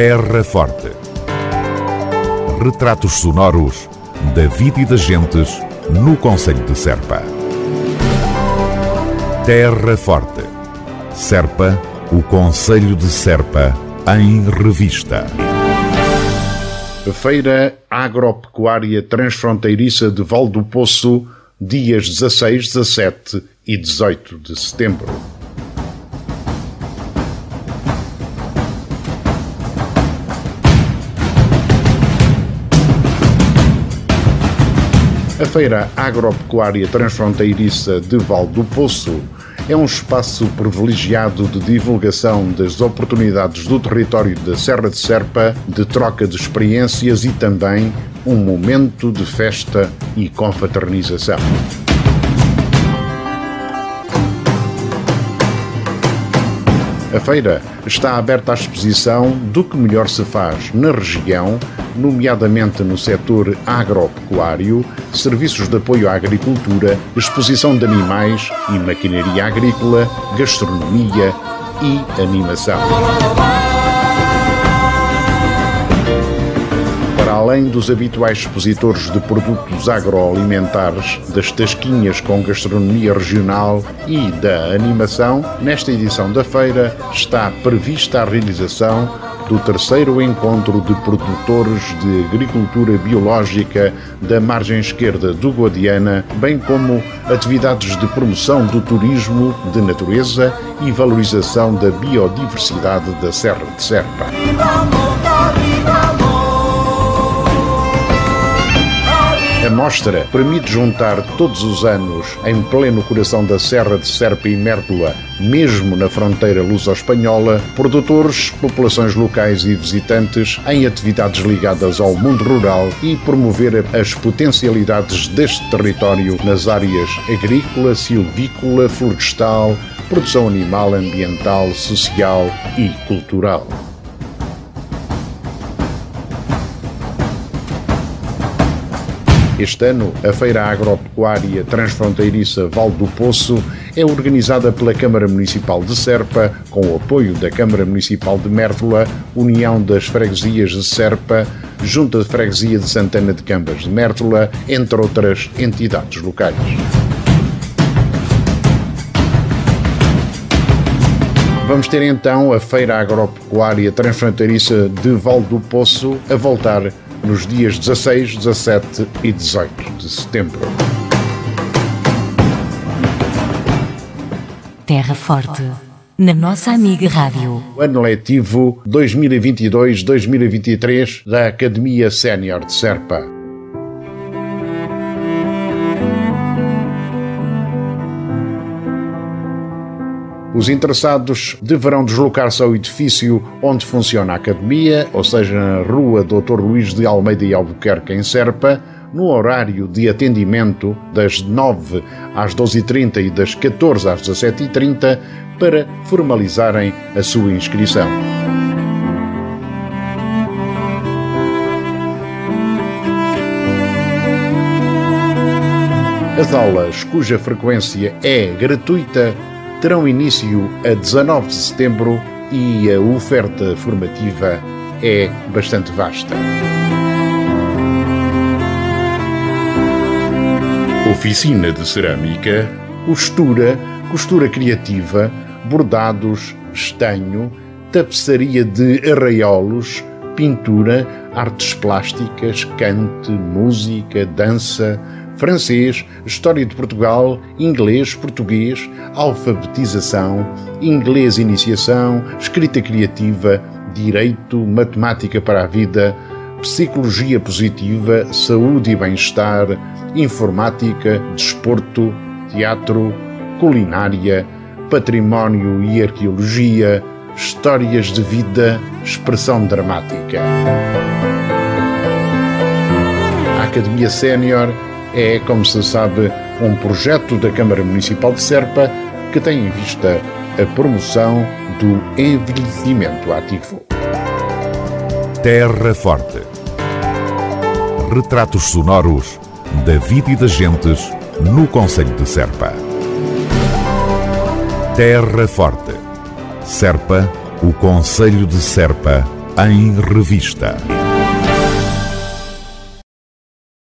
Terra Forte. Retratos sonoros da vida e das gentes no Conselho de Serpa. Terra Forte. Serpa, o Conselho de Serpa, em revista. Feira Agropecuária Transfronteiriça de Val do Poço, dias 16, 17 e 18 de setembro. A Feira Agropecuária Transfronteiriça de Val do Poço é um espaço privilegiado de divulgação das oportunidades do território da Serra de Serpa, de troca de experiências e também um momento de festa e confraternização. A feira está aberta à exposição do que melhor se faz na região, nomeadamente no setor agropecuário, serviços de apoio à agricultura, exposição de animais e maquinaria agrícola, gastronomia e animação. Além dos habituais expositores de produtos agroalimentares, das tasquinhas com gastronomia regional e da animação, nesta edição da feira está prevista a realização do terceiro encontro de produtores de agricultura biológica da margem esquerda do Guadiana, bem como atividades de promoção do turismo de natureza e valorização da biodiversidade da Serra de Serpa. A mostra permite juntar todos os anos, em pleno coração da Serra de Serpa e Mértola, mesmo na fronteira luso-espanhola, produtores, populações locais e visitantes em atividades ligadas ao mundo rural e promover as potencialidades deste território nas áreas agrícola, silvícola, florestal, produção animal, ambiental, social e cultural. Este ano, a Feira Agropecuária Transfronteiriça Val do Poço é organizada pela Câmara Municipal de Serpa, com o apoio da Câmara Municipal de Mértola, União das Freguesias de Serpa, Junta de Freguesia de Santana de Cambas de Mértola, entre outras entidades locais. Vamos ter então a Feira Agropecuária Transfronteiriça de Val do Poço a voltar nos dias 16, 17 e 18 de setembro. Terra Forte, na nossa amiga Rádio. O ano letivo 2022-2023 da Academia Sénior de Serpa. Os interessados deverão deslocar-se ao edifício onde funciona a academia, ou seja, na Rua Dr. Luís de Almeida e Albuquerque, em Serpa, no horário de atendimento das 9 às 12h30 e das 14 às 17h30 para formalizarem a sua inscrição. As aulas, cuja frequência é gratuita, terão início a 19 de setembro e a oferta formativa é bastante vasta. Oficina de cerâmica, costura, costura criativa, bordados, estanho, tapeçaria de arraiolos, pintura, artes plásticas, cante, música, dança, francês, história de Portugal, inglês, português, alfabetização, inglês iniciação, escrita criativa, direito, matemática para a vida, psicologia positiva, saúde e bem-estar, informática, desporto, teatro, culinária, património e arqueologia, histórias de vida, expressão dramática. A Academia Sénior é, como se sabe, um projeto da Câmara Municipal de Serpa que tem em vista a promoção do envelhecimento ativo. Terra Forte. Retratos sonoros da vida e das gentes no Conselho de Serpa. Terra Forte. Serpa, o Conselho de Serpa, em Revista.